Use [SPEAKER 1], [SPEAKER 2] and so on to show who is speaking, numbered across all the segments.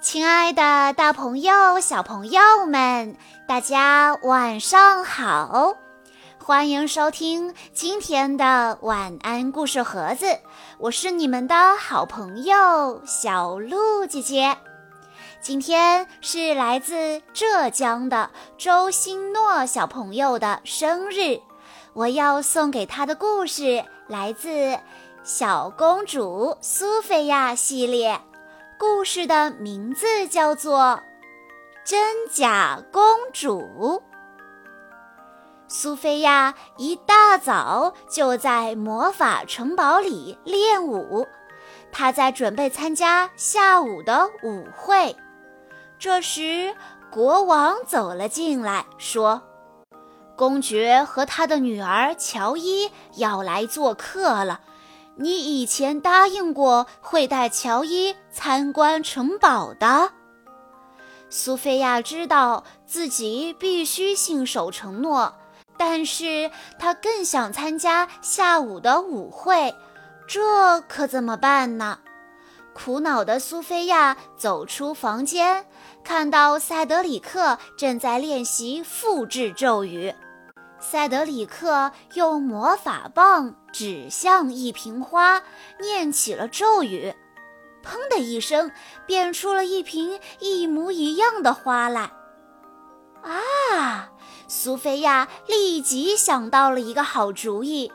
[SPEAKER 1] 亲爱的，大朋友、小朋友们，大家晚上好！欢迎收听今天的晚安故事盒子，我是你们的好朋友小鹿姐姐。今天是来自浙江的周新诺小朋友的生日，我要送给他的故事来自《小公主苏菲亚》系列。故事的名字叫做《真假公主》。苏菲亚一大早就在魔法城堡里练舞，她在准备参加下午的舞会。这时，国王走了进来，说：“公爵和他的女儿乔伊要来做客了。”你以前答应过会带乔伊参观城堡的。苏菲亚知道自己必须信守承诺，但是她更想参加下午的舞会，这可怎么办呢？苦恼的苏菲亚走出房间，看到塞德里克正在练习复制咒语。塞德里克用魔法棒指向一瓶花，念起了咒语，砰的一声，变出了一瓶一模一样的花来。啊！苏菲亚立即想到了一个好主意。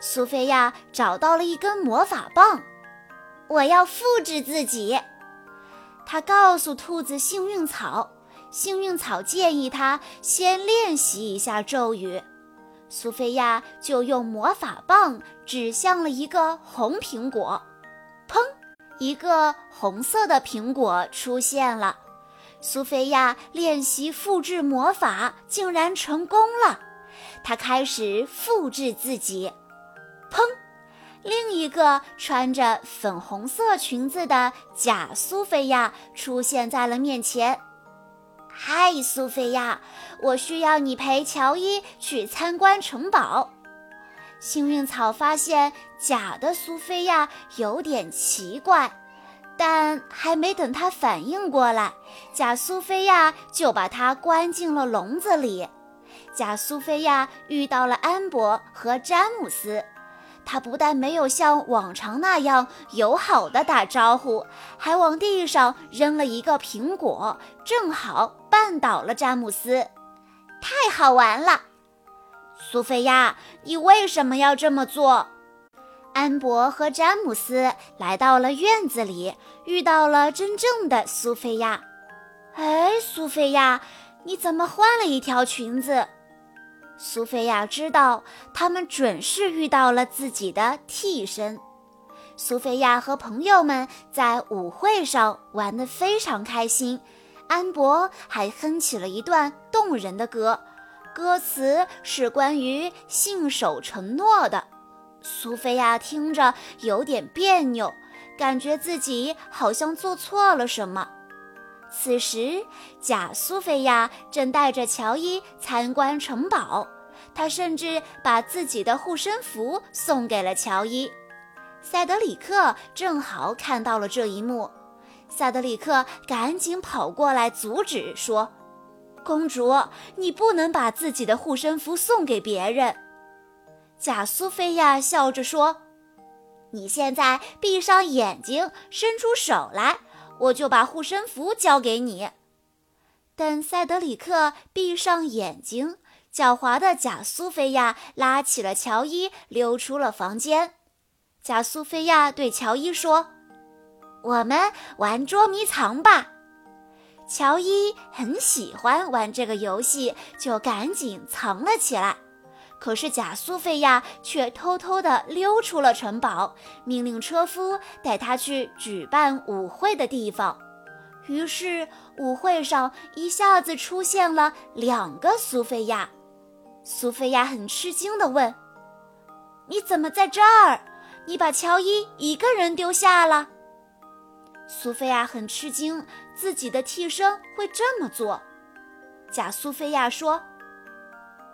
[SPEAKER 1] 苏菲亚找到了一根魔法棒，我要复制自己。她告诉兔子幸运草。幸运草建议他先练习一下咒语，苏菲亚就用魔法棒指向了一个红苹果，砰！一个红色的苹果出现了。苏菲亚练习复制魔法，竟然成功了。她开始复制自己，砰！另一个穿着粉红色裙子的假苏菲亚出现在了面前。嗨，苏菲亚，我需要你陪乔伊去参观城堡。幸运草发现假的苏菲亚有点奇怪，但还没等他反应过来，假苏菲亚就把它关进了笼子里。假苏菲亚遇到了安博和詹姆斯。他不但没有像往常那样友好的打招呼，还往地上扔了一个苹果，正好绊倒了詹姆斯。太好玩了，苏菲亚，你为什么要这么做？安博和詹姆斯来到了院子里，遇到了真正的苏菲亚。哎，苏菲亚，你怎么换了一条裙子？苏菲亚知道，他们准是遇到了自己的替身。苏菲亚和朋友们在舞会上玩得非常开心，安博还哼起了一段动人的歌，歌词是关于信守承诺的。苏菲亚听着有点别扭，感觉自己好像做错了什么。此时，假苏菲亚正带着乔伊参观城堡，她甚至把自己的护身符送给了乔伊。塞德里克正好看到了这一幕，塞德里克赶紧跑过来阻止，说：“公主，你不能把自己的护身符送给别人。”假苏菲亚笑着说：“你现在闭上眼睛，伸出手来。”我就把护身符交给你。等塞德里克闭上眼睛，狡猾的假苏菲亚拉起了乔伊，溜出了房间。假苏菲亚对乔伊说：“我们玩捉迷藏吧。”乔伊很喜欢玩这个游戏，就赶紧藏了起来。可是假苏菲亚却偷偷地溜出了城堡，命令车夫带她去举办舞会的地方。于是舞会上一下子出现了两个苏菲亚。苏菲亚很吃惊地问：“你怎么在这儿？你把乔伊一个人丢下了？”苏菲亚很吃惊，自己的替身会这么做。假苏菲亚说：“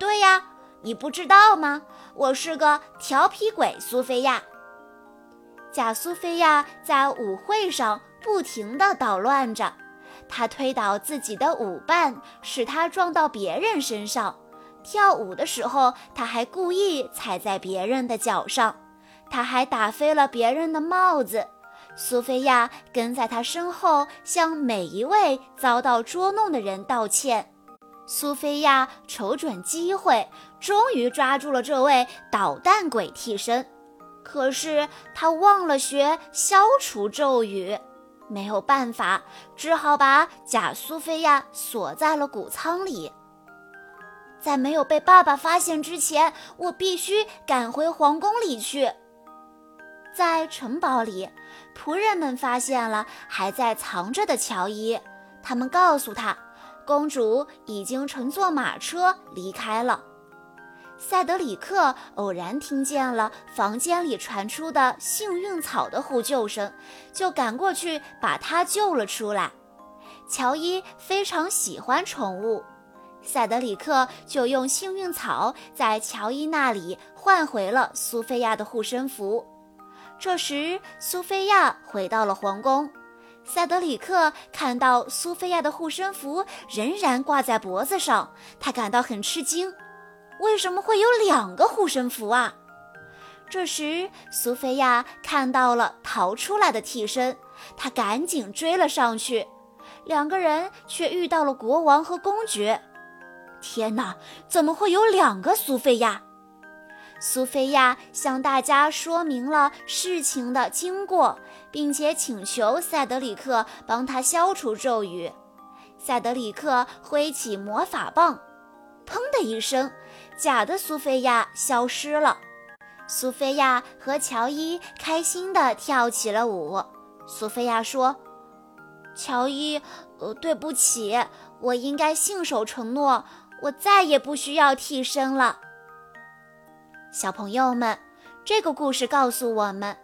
[SPEAKER 1] 对呀。”你不知道吗？我是个调皮鬼，苏菲亚。假苏菲亚在舞会上不停地捣乱着，她推倒自己的舞伴，使他撞到别人身上。跳舞的时候，他还故意踩在别人的脚上。他还打飞了别人的帽子。苏菲亚跟在他身后，向每一位遭到捉弄的人道歉。苏菲亚瞅准机会，终于抓住了这位捣蛋鬼替身。可是他忘了学消除咒语，没有办法，只好把假苏菲亚锁在了谷仓里。在没有被爸爸发现之前，我必须赶回皇宫里去。在城堡里，仆人们发现了还在藏着的乔伊，他们告诉他，公主已经乘坐马车离开了。塞德里克偶然听见了房间里传出的幸运草的呼救声，就赶过去把它救了出来。乔伊非常喜欢宠物，塞德里克就用幸运草在乔伊那里换回了苏菲亚的护身符。这时，苏菲亚回到了皇宫，塞德里克看到苏菲亚的护身符仍然挂在脖子上，他感到很吃惊。为什么会有两个护身符啊？这时，苏菲亚看到了逃出来的替身，她赶紧追了上去。两个人却遇到了国王和公爵。天哪，怎么会有两个苏菲亚？苏菲亚向大家说明了事情的经过，并且请求塞德里克帮他消除咒语。塞德里克挥起魔法棒。砰的一声，假的苏菲亚消失了。苏菲亚和乔伊开心地跳起了舞。苏菲亚说：“乔伊，呃，对不起，我应该信守承诺，我再也不需要替身了。”小朋友们，这个故事告诉我们，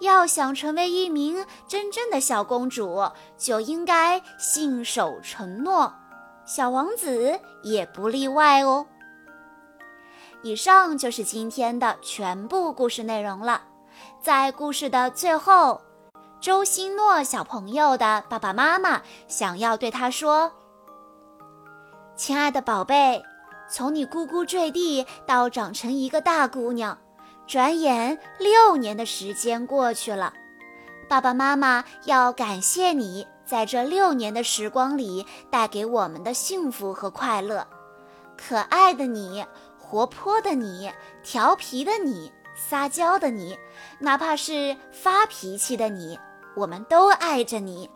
[SPEAKER 1] 要想成为一名真正的小公主，就应该信守承诺。小王子也不例外哦。以上就是今天的全部故事内容了。在故事的最后，周星诺小朋友的爸爸妈妈想要对他说：“亲爱的宝贝，从你咕咕坠地到长成一个大姑娘，转眼六年的时间过去了，爸爸妈妈要感谢你。”在这六年的时光里，带给我们的幸福和快乐，可爱的你，活泼的你，调皮的你，撒娇的你，哪怕是发脾气的你，我们都爱着你。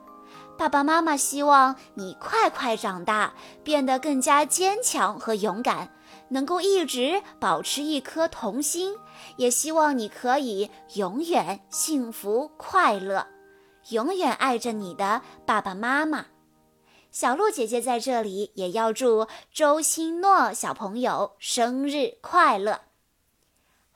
[SPEAKER 1] 爸爸妈妈希望你快快长大，变得更加坚强和勇敢，能够一直保持一颗童心，也希望你可以永远幸福快乐。永远爱着你的爸爸妈妈，小鹿姐姐在这里也要祝周欣诺小朋友生日快乐。